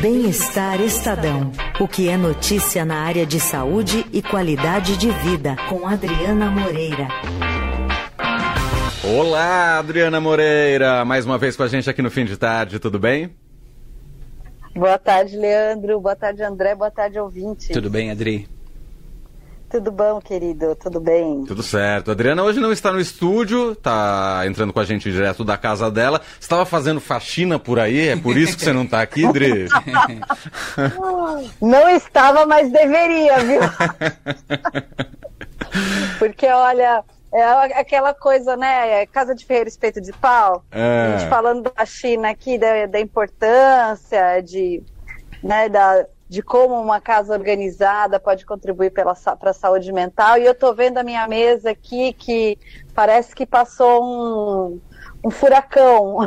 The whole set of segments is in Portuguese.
Bem-Estar Estadão. O que é notícia na área de saúde e qualidade de vida, com Adriana Moreira. Olá, Adriana Moreira, mais uma vez com a gente aqui no fim de tarde, tudo bem? Boa tarde, Leandro. Boa tarde, André. Boa tarde, ouvinte. Tudo bem, Adri? Tudo bom, querido? Tudo bem? Tudo certo. A Adriana hoje não está no estúdio, está entrando com a gente direto da casa dela. Estava fazendo faxina por aí, é por isso que você não está aqui, Adri? não estava, mas deveria, viu? Porque, olha, é aquela coisa, né? Casa de ferreiro, espeto de pau. É. A gente falando da China aqui, da, da importância de, né, da, de como uma casa organizada pode contribuir para a saúde mental. E eu estou vendo a minha mesa aqui que parece que passou um, um furacão.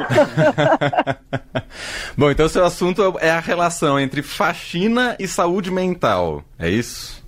Bom, então seu assunto é a relação entre faxina e saúde mental, é isso?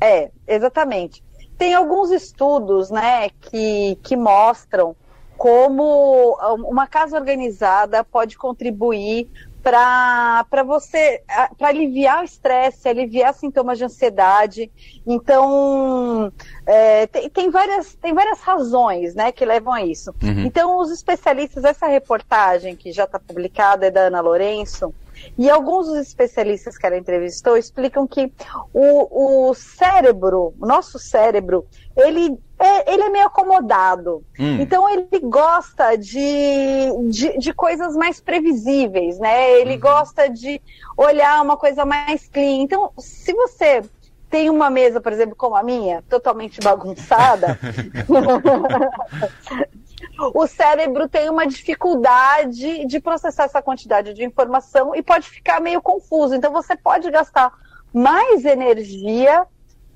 É, exatamente. Tem alguns estudos, né, que, que mostram como uma casa organizada pode contribuir para você para aliviar o estresse, aliviar sintomas de ansiedade. Então é, tem, tem, várias, tem várias razões né, que levam a isso. Uhum. Então, os especialistas, essa reportagem que já está publicada é da Ana Lourenço, e alguns dos especialistas que ela entrevistou explicam que o, o cérebro, o nosso cérebro, ele é, ele é meio acomodado. Hum. Então ele gosta de, de, de, coisas mais previsíveis, né? Ele uhum. gosta de olhar uma coisa mais clean. Então, se você tem uma mesa, por exemplo, como a minha, totalmente bagunçada, o cérebro tem uma dificuldade de processar essa quantidade de informação e pode ficar meio confuso. Então você pode gastar mais energia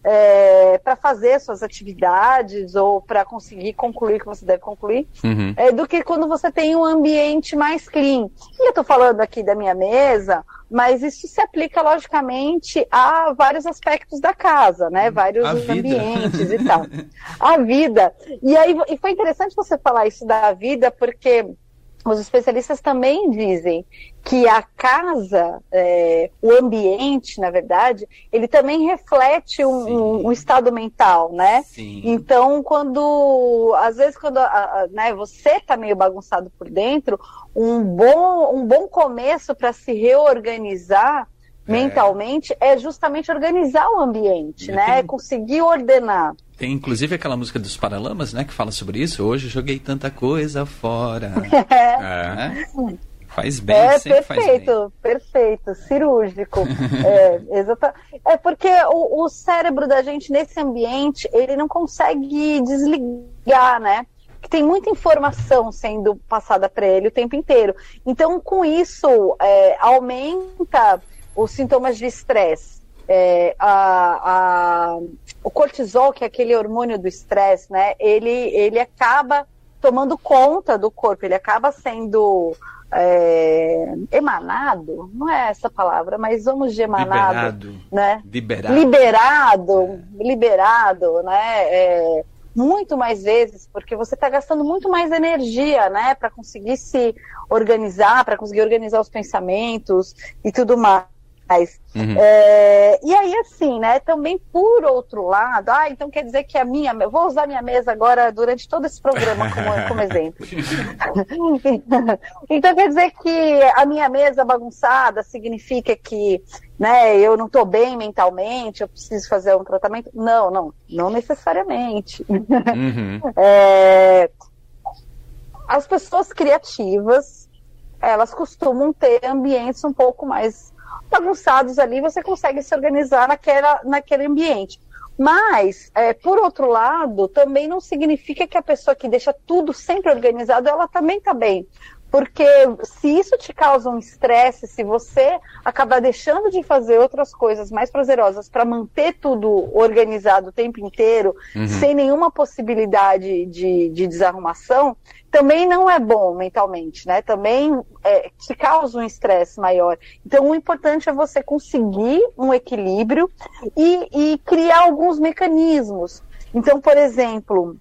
é, para fazer suas atividades ou para conseguir concluir o que você deve concluir, uhum. é, do que quando você tem um ambiente mais clean. E eu estou falando aqui da minha mesa, mas isso se aplica, logicamente, a vários aspectos da casa, né? Vários ambientes e tal. A vida. E aí e foi interessante você falar isso da vida, porque os especialistas também dizem que a casa, é, o ambiente, na verdade, ele também reflete um, um, estado mental, né? Sim. Então, quando, às vezes, quando a, a, né, você está meio bagunçado por dentro, um bom, um bom começo para se reorganizar é. mentalmente é justamente organizar o ambiente, né? Tem... Conseguir ordenar. Tem inclusive aquela música dos Paralamas, né, que fala sobre isso. Hoje joguei tanta coisa fora. é. Faz bem, é, perfeito, faz bem. perfeito, cirúrgico. é, exata, é porque o, o, cérebro da gente nesse ambiente, ele não consegue desligar, né? Que tem muita informação sendo passada para ele o tempo inteiro. Então, com isso, é, aumenta os sintomas de estresse. É, a, a, o cortisol, que é aquele hormônio do estresse, né? Ele, ele acaba tomando conta do corpo, ele acaba sendo é, emanado, não é essa palavra, mas vamos de emanado, liberado, né? Liberado, liberado, é. liberado, né? É, muito mais vezes, porque você está gastando muito mais energia, né, para conseguir se organizar, para conseguir organizar os pensamentos e tudo mais. Uhum. É, e aí, assim, né, também por outro lado, ah, então quer dizer que a minha, eu vou usar minha mesa agora durante todo esse programa como, como exemplo. então quer dizer que a minha mesa bagunçada significa que, né, eu não estou bem mentalmente, eu preciso fazer um tratamento? Não, não, não necessariamente. Uhum. É, as pessoas criativas, elas costumam ter ambientes um pouco mais bagunçados ali, você consegue se organizar naquela, naquele ambiente. Mas, é, por outro lado, também não significa que a pessoa que deixa tudo sempre organizado, ela também está bem. Porque se isso te causa um estresse, se você acabar deixando de fazer outras coisas mais prazerosas para manter tudo organizado o tempo inteiro, uhum. sem nenhuma possibilidade de, de desarrumação, também não é bom mentalmente, né? Também é, te causa um estresse maior. Então, o importante é você conseguir um equilíbrio e, e criar alguns mecanismos. Então, por exemplo,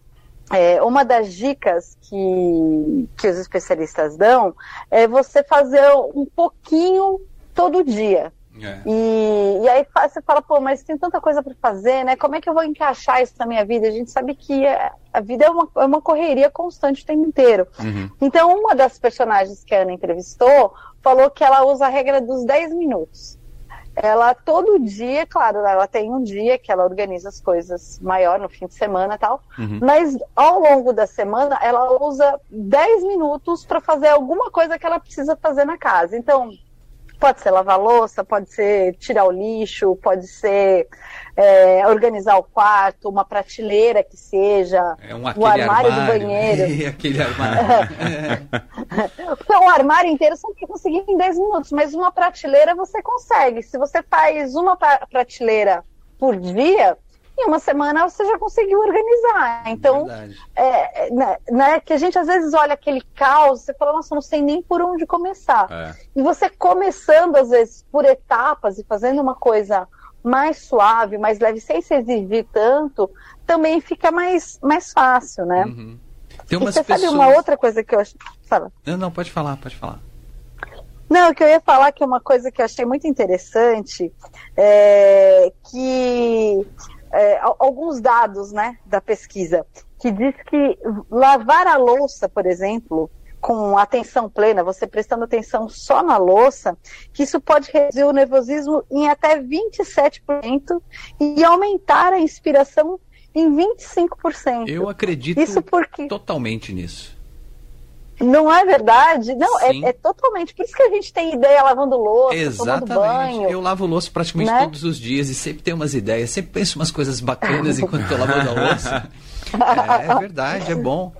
é, uma das dicas que, que os especialistas dão é você fazer um pouquinho todo dia. É. E, e aí você fala, pô, mas tem tanta coisa para fazer, né? Como é que eu vou encaixar isso na minha vida? A gente sabe que a vida é uma, é uma correria constante o tempo inteiro. Uhum. Então, uma das personagens que a Ana entrevistou falou que ela usa a regra dos 10 minutos. Ela todo dia, claro, ela tem um dia que ela organiza as coisas maior no fim de semana e tal, uhum. mas ao longo da semana ela usa 10 minutos para fazer alguma coisa que ela precisa fazer na casa. Então, Pode ser lavar louça, pode ser tirar o lixo, pode ser é, organizar o quarto, uma prateleira que seja, é um o armário, armário, do banheiro. aquele armário. então, o armário inteiro você não vai conseguir em 10 minutos, mas uma prateleira você consegue. Se você faz uma prateleira por dia, em uma semana você já conseguiu organizar. Então, é, né, né, que a gente às vezes olha aquele caos, você fala, nossa, não sei nem por onde começar. É. E você começando, às vezes, por etapas e fazendo uma coisa mais suave, mais leve, sem se exigir tanto, também fica mais, mais fácil, né? Uhum. Tem umas e você pessoas... sabe uma outra coisa que eu acho. Fala. Não, não, pode falar, pode falar. Não, o que eu ia falar que é uma coisa que eu achei muito interessante é que é, alguns dados né, da pesquisa, que diz que lavar a louça, por exemplo, com atenção plena, você prestando atenção só na louça, que isso pode reduzir o nervosismo em até 27% e aumentar a inspiração em 25%. Eu acredito isso porque... totalmente nisso. Não é verdade? Não, é, é, totalmente. Por isso que a gente tem ideia lavando louça, Exatamente. tomando banho. Eu lavo louça praticamente né? todos os dias e sempre tenho umas ideias, sempre penso umas coisas bacanas enquanto estou lavando a louça. É, é, verdade, é bom.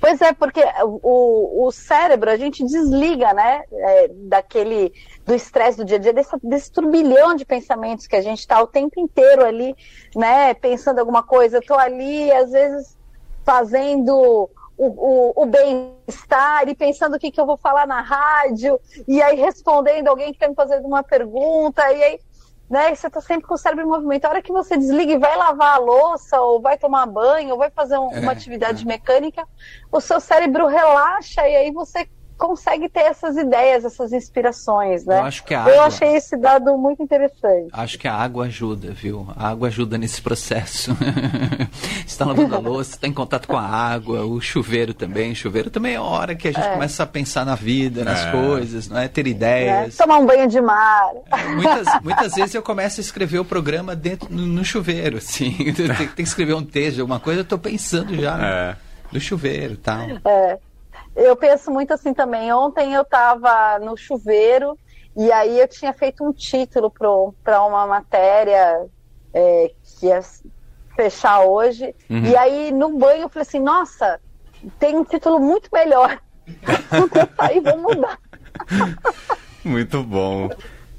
Pois é, porque o, o cérebro, a gente desliga, né, é, daquele, do estresse do dia a dia, desse, desse turbilhão de pensamentos que a gente está o tempo inteiro ali, né, pensando alguma coisa. Eu estou ali, às vezes, fazendo o, o, o bem-estar e pensando o que, que eu vou falar na rádio, e aí respondendo alguém que está me fazendo uma pergunta, e aí né, você está sempre com o cérebro em movimento. A hora que você desliga e vai lavar a louça, ou vai tomar banho, ou vai fazer um, é, uma atividade é. mecânica, o seu cérebro relaxa e aí você consegue ter essas ideias, essas inspirações, né? Eu acho que a água... Eu achei esse dado muito interessante. Acho que a água ajuda, viu? A água ajuda nesse processo. está lavando a louça, está em contato com a água, o chuveiro também. O chuveiro também é a hora que a gente é. começa a pensar na vida, nas é. coisas, não é? Ter ideias. É. Tomar um banho de mar. É, muitas, muitas vezes eu começo a escrever o programa dentro no, no chuveiro, assim. tem, tem, que escrever um texto, alguma coisa, eu estou pensando já no, é. no chuveiro, tal. É. Eu penso muito assim também. Ontem eu estava no chuveiro e aí eu tinha feito um título para uma matéria é, que ia fechar hoje. Uhum. E aí no banho eu falei assim, nossa, tem um título muito melhor. aí vou mudar. Muito bom.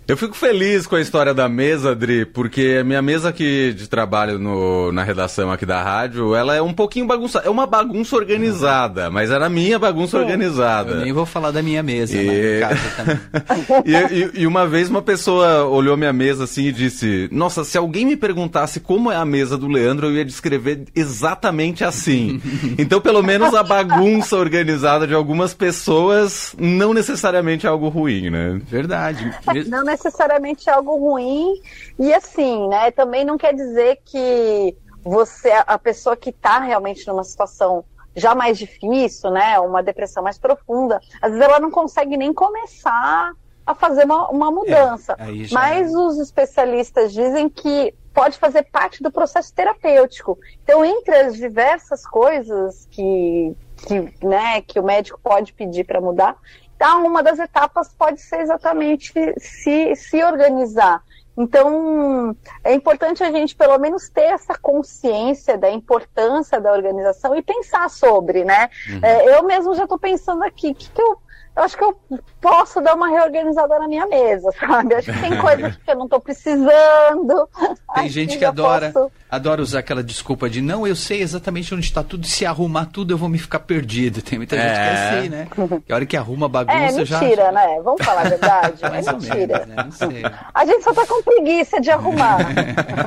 Eu fico feliz com a história da mesa, Dri, porque a minha mesa aqui de trabalho no, na redação aqui da rádio, ela é um pouquinho bagunçada. É uma bagunça organizada, mas era a minha bagunça organizada. Eu nem vou falar da minha mesa e... e, e, e, uma vez uma pessoa olhou minha mesa assim e disse: Nossa, se alguém me perguntasse como é a mesa do Leandro, eu ia descrever exatamente assim. então, pelo menos a bagunça organizada de algumas pessoas não necessariamente é algo ruim, né? Verdade. Não necessariamente algo ruim. E assim, né, também não quer dizer que você, a pessoa que está realmente numa situação já mais difícil, né, uma depressão mais profunda, às vezes ela não consegue nem começar a fazer uma, uma mudança. É, Mas é. os especialistas dizem que pode fazer parte do processo terapêutico. Então, entre as diversas coisas que, que, né, que o médico pode pedir para mudar, então, uma das etapas pode ser exatamente se, se organizar. Então, é importante a gente, pelo menos, ter essa consciência da importância da organização e pensar sobre, né? Uhum. É, eu mesmo já estou pensando aqui, o que, que eu eu acho que eu posso dar uma reorganizada na minha mesa, sabe? Acho que tem coisas que eu não estou precisando. Tem gente que adora, posso... adora usar aquela desculpa de não, eu sei exatamente onde está tudo, se arrumar tudo eu vou me ficar perdido. Tem muita gente que é assim, né? Que a hora que arruma a bagunça é, mentira, já. mentira, né? Vamos falar a verdade. é mentira. Menos, né? A gente só está com preguiça de arrumar.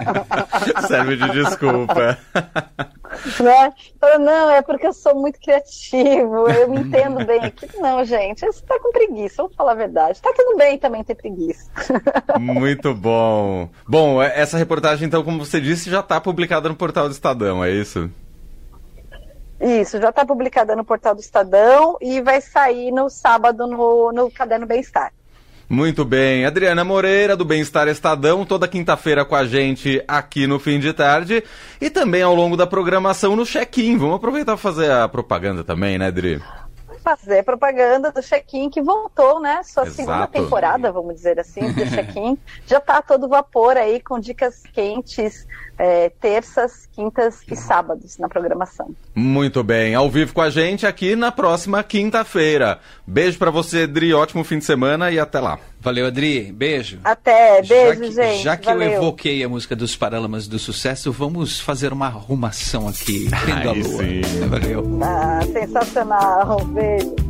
Serve de desculpa. Né? não, é porque eu sou muito criativo, eu me entendo bem aqui. Não, gente, você tá com preguiça, vamos falar a verdade. Tá tudo bem também ter preguiça. Muito bom. Bom, essa reportagem, então, como você disse, já está publicada no portal do Estadão, é isso? Isso, já está publicada no portal do Estadão e vai sair no sábado no, no Caderno Bem-Estar. Muito bem. Adriana Moreira, do Bem-Estar Estadão, toda quinta-feira com a gente aqui no fim de tarde e também ao longo da programação no check-in. Vamos aproveitar para fazer a propaganda também, né, Adri? fazer propaganda do check-in que voltou, né? Sua Exato. segunda temporada, vamos dizer assim, do check-in. Já está todo vapor aí com dicas quentes, é, terças, quintas e sábados na programação. Muito bem, ao vivo com a gente aqui na próxima quinta-feira. Beijo para você, Dri, ótimo fim de semana e até lá. Valeu, Adri. Beijo. Até, beijo, já que, gente. Já que Valeu. eu evoquei a música dos Paralamas do Sucesso, vamos fazer uma arrumação aqui. Ai, Sim. Valeu. Ah, sensacional. Beijo.